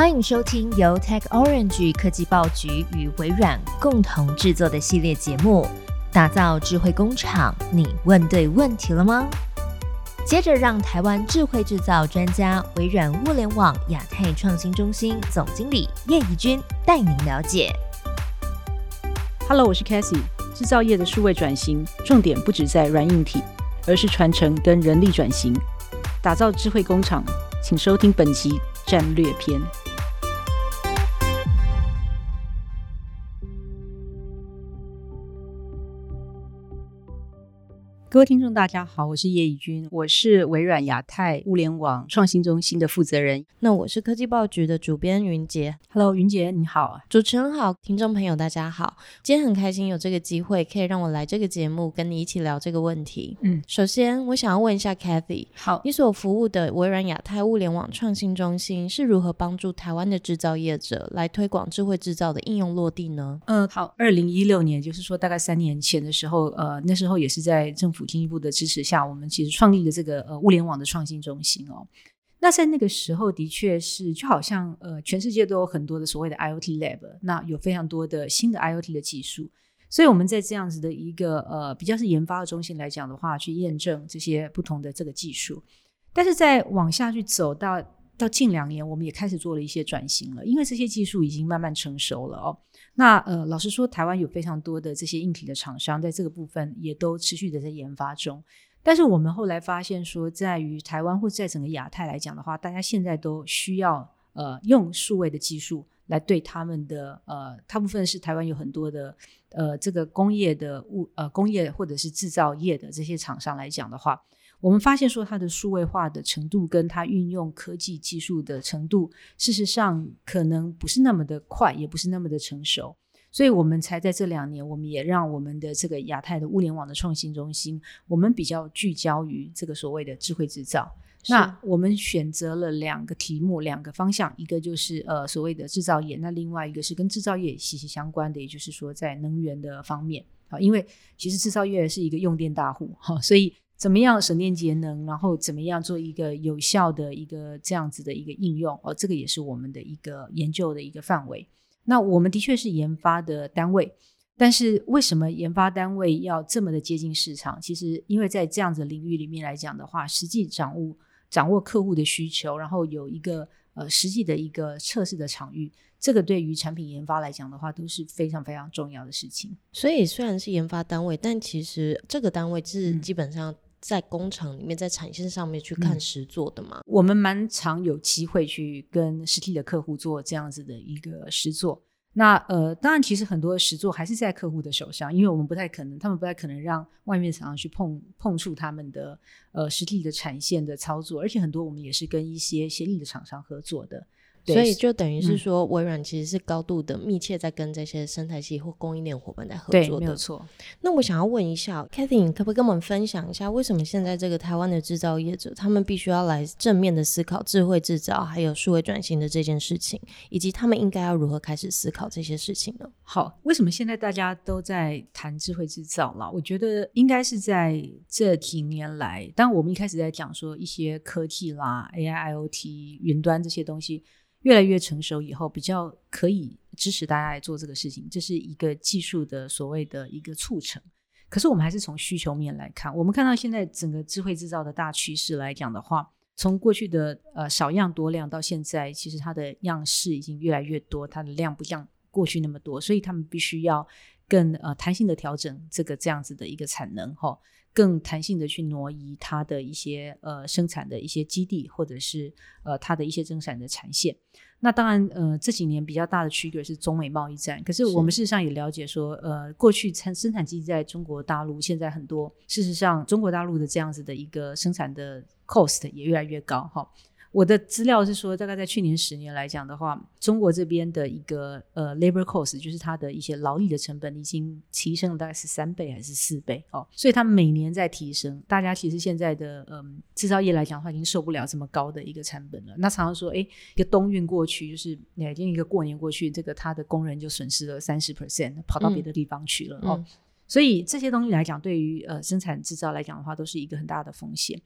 欢迎收听由 Tech Orange 科技报局与微软共同制作的系列节目，打造智慧工厂。你问对问题了吗？接着让台湾智慧制造专家、微软物联网亚太创新中心总经理叶怡君带您了解。Hello，我是 Cassie。制造业的数位转型，重点不只在软硬体，而是传承跟人力转型，打造智慧工厂。请收听本集战略篇。各位听众，大家好，我是叶以君，我是微软亚太物联网创新中心的负责人。那我是科技报局的主编云杰。Hello，云杰你好。主持人好，听众朋友大家好。今天很开心有这个机会，可以让我来这个节目跟你一起聊这个问题。嗯，首先我想要问一下 Kathy，好，你所服务的微软亚太物联网创新中心是如何帮助台湾的制造业者来推广智慧制造的应用落地呢？嗯，好，二零一六年，就是说大概三年前的时候，呃，那时候也是在政府经济部的支持下，我们其实创立了这个呃物联网的创新中心哦。那在那个时候，的确是就好像呃，全世界都有很多的所谓的 IoT lab，那有非常多的新的 IoT 的技术，所以我们在这样子的一个呃比较是研发的中心来讲的话，去验证这些不同的这个技术。但是在往下去走到到近两年，我们也开始做了一些转型了，因为这些技术已经慢慢成熟了哦。那呃，老实说，台湾有非常多的这些硬体的厂商，在这个部分也都持续的在研发中。但是我们后来发现说，在于台湾或在整个亚太来讲的话，大家现在都需要呃用数位的技术来对他们的呃，大部分是台湾有很多的呃这个工业的物呃工业或者是制造业的这些厂商来讲的话，我们发现说它的数位化的程度跟它运用科技技术的程度，事实上可能不是那么的快，也不是那么的成熟。所以我们才在这两年，我们也让我们的这个亚太的物联网的创新中心，我们比较聚焦于这个所谓的智慧制造。那我们选择了两个题目，两个方向，一个就是呃所谓的制造业，那另外一个是跟制造业息息相关的，也就是说在能源的方面啊，因为其实制造业是一个用电大户哈，所以怎么样省电节能，然后怎么样做一个有效的一个这样子的一个应用哦，这个也是我们的一个研究的一个范围。那我们的确是研发的单位，但是为什么研发单位要这么的接近市场？其实因为在这样子领域里面来讲的话，实际掌握掌握客户的需求，然后有一个呃实际的一个测试的场域，这个对于产品研发来讲的话，都是非常非常重要的事情。所以虽然是研发单位，但其实这个单位是嗯基本上在工厂里面，在产线上面去看实做的嘛。我们蛮常有机会去跟实体的客户做这样子的一个实做。那呃，当然，其实很多的实作还是在客户的手上，因为我们不太可能，他们不太可能让外面厂商去碰碰触他们的呃实体的产线的操作，而且很多我们也是跟一些协力的厂商合作的。对所以就等于是嗯说，微软其实是高度的密切在跟这些生态系或供应链伙伴在合，作的。没有错。那我想要问一下 k a t h y 你可不可以跟我们分享一下，为什么现在这个台湾的制造业者，他们必须要来正面的思考智慧制造还有数位转型的这件事情，以及他们应该要如何开始思考这些事情呢？好，为什么现在大家都在谈智慧制造了？我觉得应该是在这几年来，当我们一开始在讲说一些科技啦、AI、IoT、云端这些东西越来越成熟以后，比较可以支持大家来做这个事情，这是一个技术的所谓的一个促成。可是我们还是从需求面来看，我们看到现在整个智慧制造的大趋势来讲的话，从过去的呃少样多量到现在，其实它的样式已经越来越多，它的量不像过去那么多，所以他们必须要更呃弹性的调整这个这样子的一个产能哈，更弹性的去挪移它的一些呃生产的一些基地，或者是呃它的一些生产的产线。那当然，呃，这几年比较大的区隔是中美贸易战。可是我们事实上也了解说，呃，过去产生产基地在中国大陆，现在很多事实上中国大陆的这样子的一个生产的 cost 也越来越高哈。我的资料是说，大概在去年十年来讲的话，中国这边的一个呃 labor cost，就是它的一些劳力的成本已经提升了大概是三倍还是四倍哦，所以它每年在提升。大家其实现在的嗯制造业来讲的话，已经受不了这么高的一个成本了。那常常说，哎，一个冬运过去，就是哪天一个过年过去，这个他的工人就损失了三十 percent，跑到别的地方去了、哦。嗯所以这些东西来讲，对于呃生产制造来讲的话，都是一个很大的风险。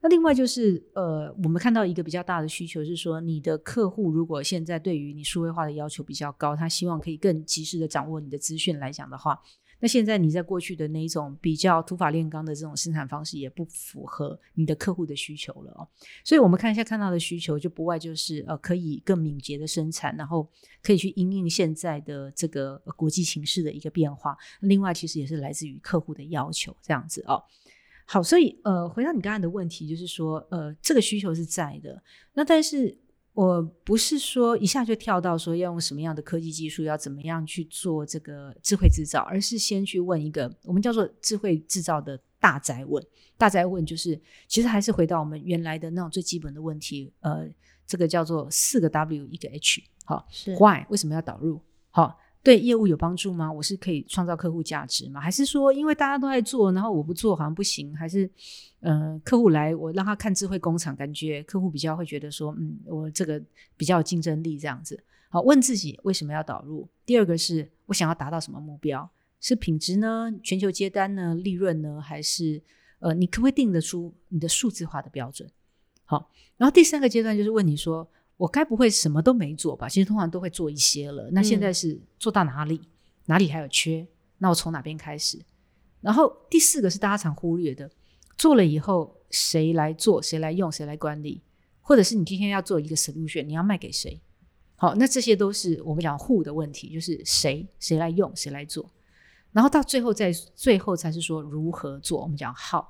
那另外就是呃，我们看到一个比较大的需求是说，你的客户如果现在对于你数位化的要求比较高，他希望可以更及时的掌握你的资讯来讲的话。那现在你在过去的那一种比较土法炼钢的这种生产方式，也不符合你的客户的需求了哦。所以，我们看一下看到的需求，就不外就是呃，可以更敏捷的生产，然后可以去应应现在的这个国际形势的一个变化。另外，其实也是来自于客户的要求，这样子哦。好，所以呃，回到你刚才的问题，就是说呃，这个需求是在的，那但是。我不是说一下就跳到说要用什么样的科技技术，要怎么样去做这个智慧制造，而是先去问一个我们叫做智慧制造的大宅问。大宅问就是，其实还是回到我们原来的那种最基本的问题，呃，这个叫做四个 W 一个 H，好，是 Why 为什么要导入？好。对业务有帮助吗？我是可以创造客户价值吗？还是说，因为大家都在做，然后我不做好像不行？还是，呃，客户来我让他看智慧工厂，感觉客户比较会觉得说，嗯，我这个比较有竞争力这样子。好，问自己为什么要导入？第二个是我想要达到什么目标？是品质呢？全球接单呢？利润呢？还是呃，你可不可以定得出你的数字化的标准？好，然后第三个阶段就是问你说。我该不会什么都没做吧？其实通常都会做一些了。那现在是做到哪里？哪里还有缺？那我从哪边开始？然后第四个是大家常忽略的，做了以后谁来做？谁来用？谁来管理？或者是你今天要做一个 solution，你要卖给谁？好，那这些都是我们讲 who 的问题，就是谁谁来用？谁来做？然后到最后再最后才是说如何做？我们讲 how。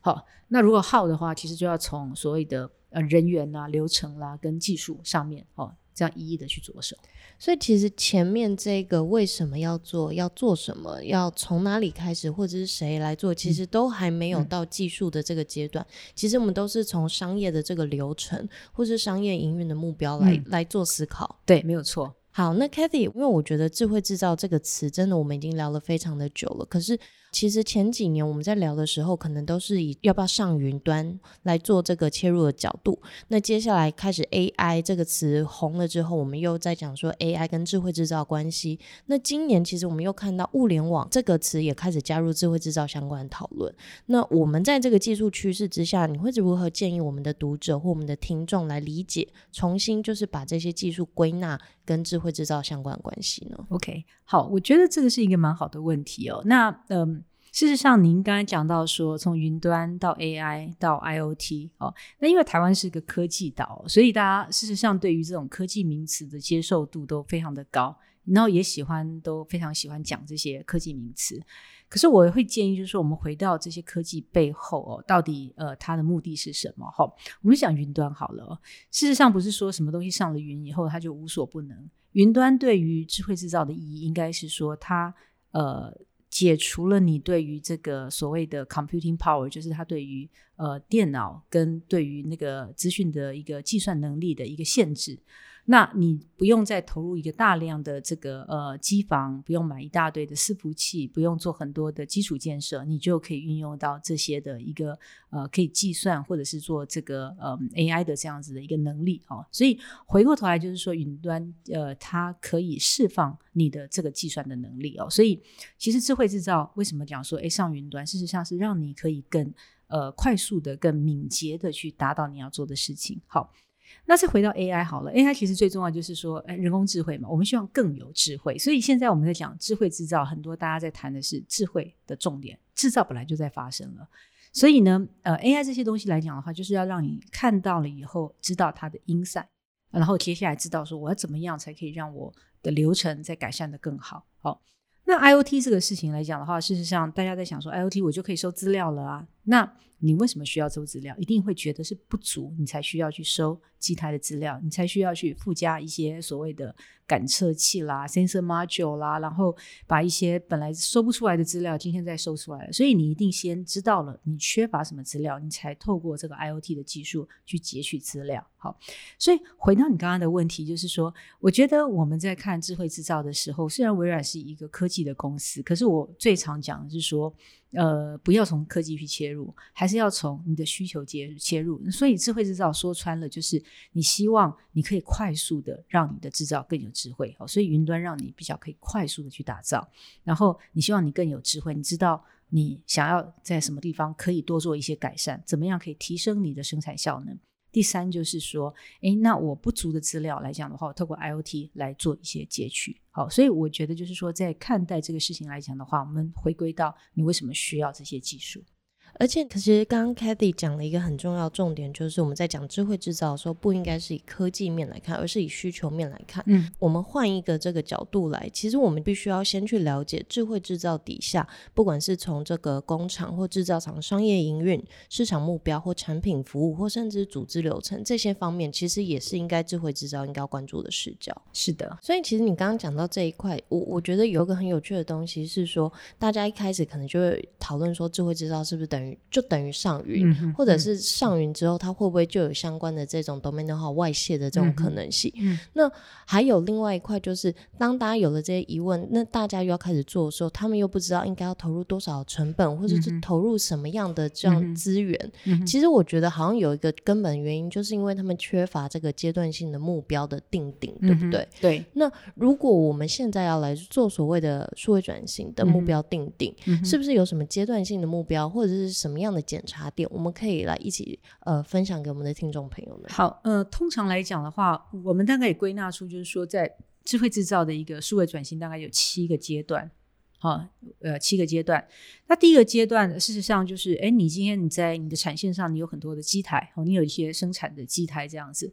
好，那如果 how 的话，其实就要从所谓的。呃，人员啦、流程啦，跟技术上面哦，这样一一的去着手。所以其实前面这个为什么要做，要做什么，要从哪里开始，或者是谁来做，其实都还没有到技术的这个阶段。其实我们都是从商业的这个流程，或是商业营运的目标来来做思考。对，没有错。好，那 Kathy，因为我觉得智慧制造这个词，真的我们已经聊了非常的久了，可是。其实前几年我们在聊的时候，可能都是以要不要上云端来做这个切入的角度。那接下来开始 AI 这个词红了之后，我们又在讲说 AI 跟智慧制造关系。那今年其实我们又看到物联网这个词也开始加入智慧制造相关的讨论。那我们在这个技术趋势之下，你会如何建议我们的读者或我们的听众来理解，重新就是把这些技术归纳跟智慧制造相关关系呢？OK，好，我觉得这个是一个蛮好的问题哦。那嗯。事实上，您刚才讲到说，从云端到 AI 到 IOT 哦，那因为台湾是个科技岛，所以大家事实上对于这种科技名词的接受度都非常的高，然后也喜欢都非常喜欢讲这些科技名词。可是我会建议，就是说我们回到这些科技背后哦，到底呃它的目的是什么？哈，我们讲云端好了。事实上不是说什么东西上了云以后它就无所不能。云端对于智慧制造的意义，应该是说它呃。解除了你对于这个所谓的 computing power，就是它对于呃电脑跟对于那个资讯的一个计算能力的一个限制。那你不用再投入一个大量的这个呃机房，不用买一大堆的伺服器，不用做很多的基础建设，你就可以运用到这些的一个呃可以计算或者是做这个呃 AI 的这样子的一个能力哦。所以回过头来就是说，云端呃它可以释放你的这个计算的能力哦。所以其实智慧制造为什么讲说哎上云端，事实上是让你可以更呃快速的、更敏捷的去达到你要做的事情。好。那再回到 AI 好了，AI 其实最重要就是说，哎，人工智慧嘛，我们希望更有智慧。所以现在我们在讲智慧制造，很多大家在谈的是智慧的重点，制造本来就在发生了。所以呢，呃，AI 这些东西来讲的话，就是要让你看到了以后，知道它的因赛，然后接下来知道说我要怎么样才可以让我的流程再改善的更好。好，那 IOT 这个事情来讲的话，事实上大家在想说，IOT 我就可以收资料了啊，那。你为什么需要收资料？一定会觉得是不足，你才需要去收机台的资料，你才需要去附加一些所谓的感测器啦、sensor module 啦，然后把一些本来收不出来的资料，今天再收出来了。所以你一定先知道了你缺乏什么资料，你才透过这个 IOT 的技术去截取资料。好，所以回到你刚刚的问题，就是说，我觉得我们在看智慧制造的时候，虽然微软是一个科技的公司，可是我最常讲的是说。呃，不要从科技去切入，还是要从你的需求切切入。所以智慧制造说穿了，就是你希望你可以快速的让你的制造更有智慧。哦，所以云端让你比较可以快速的去打造，然后你希望你更有智慧，你知道你想要在什么地方可以多做一些改善，怎么样可以提升你的生产效能。第三就是说，诶，那我不足的资料来讲的话，我透过 IOT 来做一些截取。好，所以我觉得就是说，在看待这个事情来讲的话，我们回归到你为什么需要这些技术。而且，其实刚刚 Kathy 讲了一个很重要重点，就是我们在讲智慧制造的时候，不应该是以科技面来看，而是以需求面来看。嗯，我们换一个这个角度来，其实我们必须要先去了解智慧制造底下，不管是从这个工厂或制造厂商业营运、市场目标或产品服务，或甚至组织流程这些方面，其实也是应该智慧制造应该要关注的视角。是的，所以其实你刚刚讲到这一块，我我觉得有一个很有趣的东西是说，大家一开始可能就会讨论说，智慧制造是不是等于就等于上云，或者是上云之后，它会不会就有相关的这种 domain 的话外泄的这种可能性？那还有另外一块，就是当大家有了这些疑问，那大家又要开始做的时候，他们又不知道应该要投入多少成本，或者是投入什么样的这样资源。其实我觉得好像有一个根本原因，就是因为他们缺乏这个阶段性的目标的定定，对不对？对。那如果我们现在要来做所谓的数位转型的目标定定，是不是有什么阶段性的目标，或者是什么样的？检查点，我们可以来一起呃分享给我们的听众朋友们。好，呃，通常来讲的话，我们大概也归纳出，就是说，在智慧制造的一个数位转型，大概有七个阶段。好，呃，七个阶段。那第一个阶段，事实上就是，哎，你今天你在你的产线上，你有很多的机台，哦，你有一些生产的机台这样子。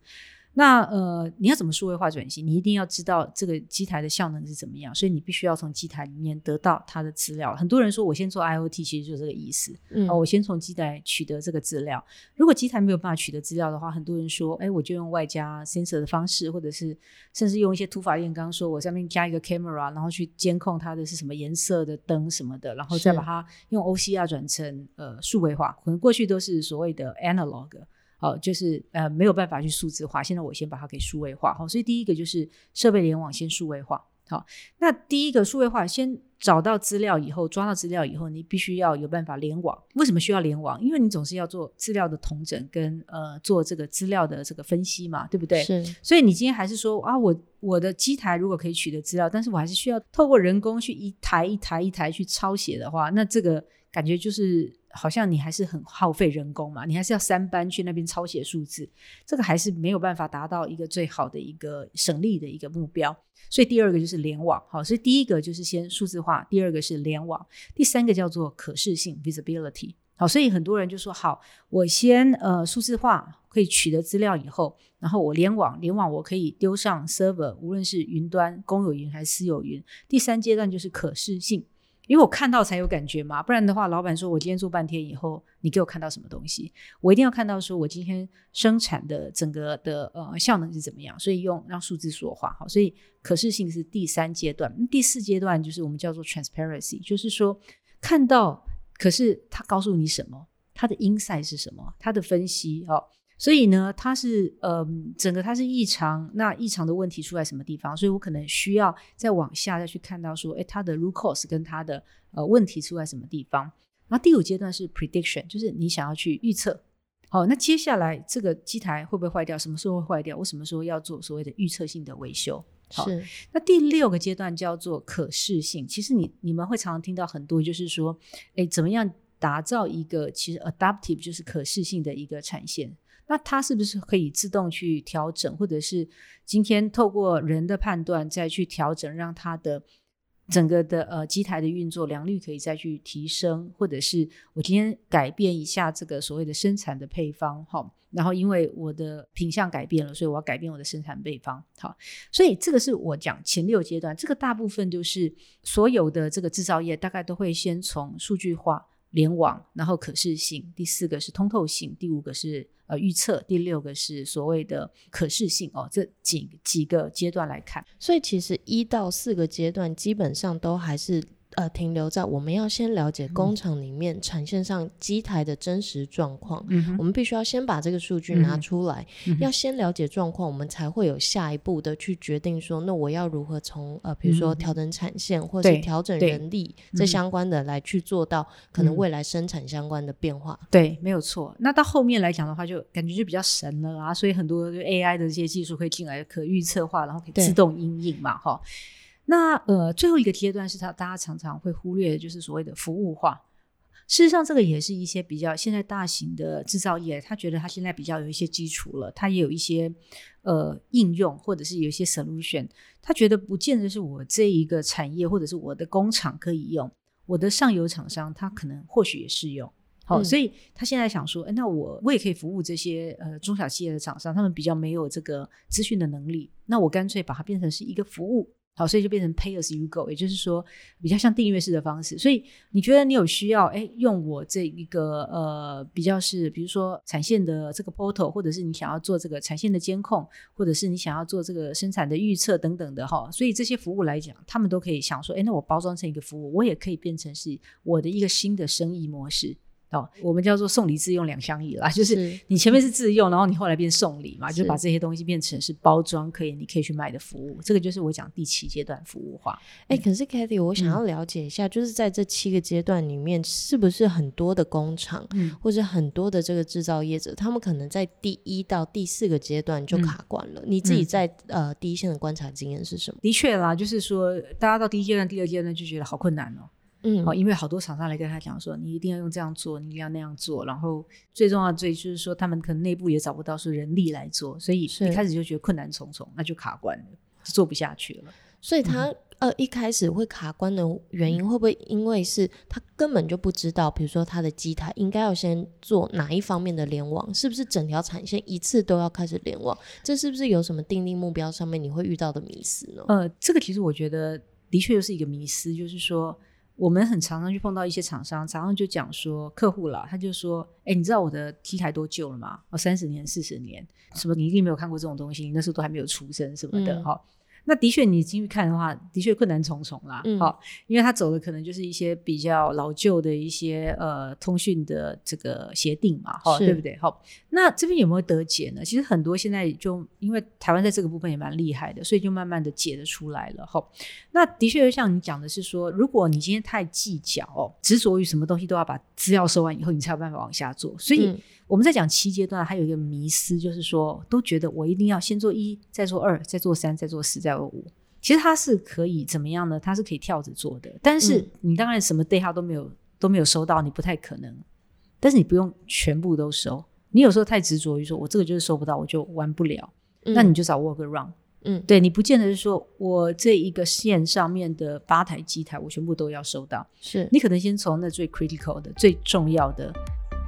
那呃，你要怎么数位化转型？你一定要知道这个机台的效能是怎么样，所以你必须要从机台里面得到它的资料。很多人说我先做 IOT，其实就是这个意思。嗯，我先从机台取得这个资料。如果机台没有办法取得资料的话，很多人说，哎，我就用外加 sensor 的方式，或者是甚至用一些土法炼钢，说我上面加一个 camera，然后去监控它的是什么颜色的灯什么的，然后再把它用 OCR 转成呃数位化。可能过去都是所谓的 analog。好，就是呃没有办法去数字化，现在我先把它给数位化。好，所以第一个就是设备联网先数位化。好，那第一个数位化，先找到资料以后，抓到资料以后，你必须要有办法联网。为什么需要联网？因为你总是要做资料的统整跟呃做这个资料的这个分析嘛，对不对？是。所以你今天还是说啊，我我的机台如果可以取得资料，但是我还是需要透过人工去一台一台一台去抄写的话，那这个感觉就是。好像你还是很耗费人工嘛，你还是要三班去那边抄写数字，这个还是没有办法达到一个最好的一个省力的一个目标。所以第二个就是联网，好，所以第一个就是先数字化，第二个是联网，第三个叫做可视性 （visibility）。好，所以很多人就说，好，我先呃数字化可以取得资料以后，然后我联网，联网我可以丢上 server，无论是云端公有云还是私有云。第三阶段就是可视性。因为我看到才有感觉嘛，不然的话，老板说我今天做半天以后，你给我看到什么东西？我一定要看到说我今天生产的整个的呃效能是怎么样，所以用让数字说话好，所以可视性是第三阶段，第四阶段就是我们叫做 transparency，就是说看到，可是他告诉你什么，他的 insight 是什么，他的分析哦。所以呢，它是呃，整个它是异常，那异常的问题出在什么地方？所以我可能需要再往下再去看到说，哎，它的 root cause 跟它的呃问题出在什么地方？然后第五阶段是 prediction，就是你想要去预测。好，那接下来这个机台会不会坏掉？什么时候会坏掉？我什么时候要做所谓的预测性的维修？好。那第六个阶段叫做可视性。其实你你们会常常听到很多，就是说，哎，怎么样打造一个其实 adaptive 就是可视性的一个产线？那它是不是可以自动去调整，或者是今天透过人的判断再去调整，让它的整个的呃机台的运作良率可以再去提升，或者是我今天改变一下这个所谓的生产的配方，哈，然后因为我的品相改变了，所以我要改变我的生产配方，好，所以这个是我讲前六阶段，这个大部分就是所有的这个制造业大概都会先从数据化。联网，然后可视性，第四个是通透性，第五个是呃预测，第六个是所谓的可视性哦，这几几个阶段来看，所以其实一到四个阶段基本上都还是呃，停留在我们要先了解工厂里面产线上机台的真实状况。嗯，我们必须要先把这个数据拿出来，要先了解状况，我们才会有下一步的去决定说，那我要如何从呃，比如说调整产线，或者是调整人力这相关的来去做到可能未来生产相关的变化。对，没有错。那到后面来讲的话，就感觉就比较神了啊，所以很多 AI 的这些技术会进来，可预测化，然后可以自动应应嘛，哈。那呃，最后一个阶段是他，大家常常会忽略的，就是所谓的服务化。事实上，这个也是一些比较现在大型的制造业，他觉得他现在比较有一些基础了，他也有一些呃应用，或者是有一些 solution，他觉得不见得是我这一个产业或者是我的工厂可以用，我的上游厂商他可能或许也适用。好，所以他现在想说，哎，那我我也可以服务这些呃中小企业的厂商，他们比较没有这个资讯的能力，那我干脆把它变成是一个服务。好，所以就变成 pay as you go，也就是说比较像订阅式的方式。所以你觉得你有需要，哎，用我这一个呃比较是，比如说产线的这个 portal，或者是你想要做这个产线的监控，或者是你想要做这个生产的预测等等的哈。所以这些服务来讲，他们都可以想说，哎，那我包装成一个服务，我也可以变成是我的一个新的生意模式。哦，我们叫做送礼自用两相宜啦，就是你前面是自用，然后你后来变送礼嘛，就把这些东西变成是包装，可以你可以去买的服务，这个就是我讲第七阶段服务化。哎，可是 k a t h y 我想要了解一下，就是在这七个阶段里面，是不是很多的工厂或者很多的这个制造业者，他们可能在第一到第四个阶段就卡关了？你自己在呃第一线的观察经验是什么？的确啦，就是说大家到第一阶段、第二阶段就觉得好困难哦。嗯，哦，因为好多厂商来跟他讲说，你一定要用这样做，你一定要那样做，然后最重要的最就是说，他们可能内部也找不到是人力来做，所以一开始就觉得困难重重，那就卡关了，做不下去了。所以他呃一开始会卡关的原因，会不会因为是他根本就不知道，比如说他的机台应该要先做哪一方面的联网，是不是整条产线一次都要开始联网？这是不是有什么定定目标上面你会遇到的迷思呢？呃，这个其实我觉得的确又是一个迷思，就是说。我们很常常去碰到一些厂商，常常就讲说客户了，他就说：“哎，你知道我的 T 台多旧了吗？哦，三十年、四十年，什么你一定没有看过这种东西，你那时候都还没有出生什么的，哈。”那的确，你进去看的话，的确困难重重啦。好，因为他走的可能就是一些比较老旧的一些呃通讯的这个协定嘛，哈，对不对？好，那这边有没有得解呢？其实很多现在就因为台湾在这个部分也蛮厉害的，所以就慢慢的解得出来了。哈，那的确就像你讲的是说，如果你今天太计较、执着于什么东西都要把资料收完以后，你才有办法往下做，所以。我们在讲七阶段，还有一个迷思，就是说都觉得我一定要先做一，再做二，再做三，再做四，再做五。其实它是可以怎么样呢？它是可以跳着做的。但是你当然什么 data 都没有都没有收到，你不太可能。但是你不用全部都收。你有时候太执着于说我这个就是收不到，我就玩不了。那你就找 workaround。嗯，对你不见得是说我这一个线上面的八台机台我全部都要收到。是你可能先从那最 critical 的、最重要的。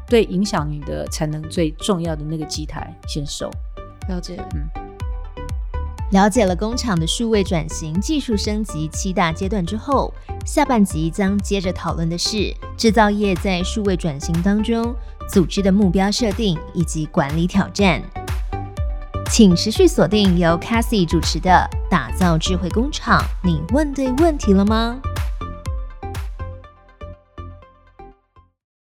对影响你的产能最重要的那个机台先收，了解，嗯，了解了工厂的数位转型、技术升级七大阶段之后，下半集将接着讨论的是制造业在数位转型当中组织的目标设定以及管理挑战。请持续锁定由 c a s s i e 主持的《打造智慧工厂》，你问对问题了吗？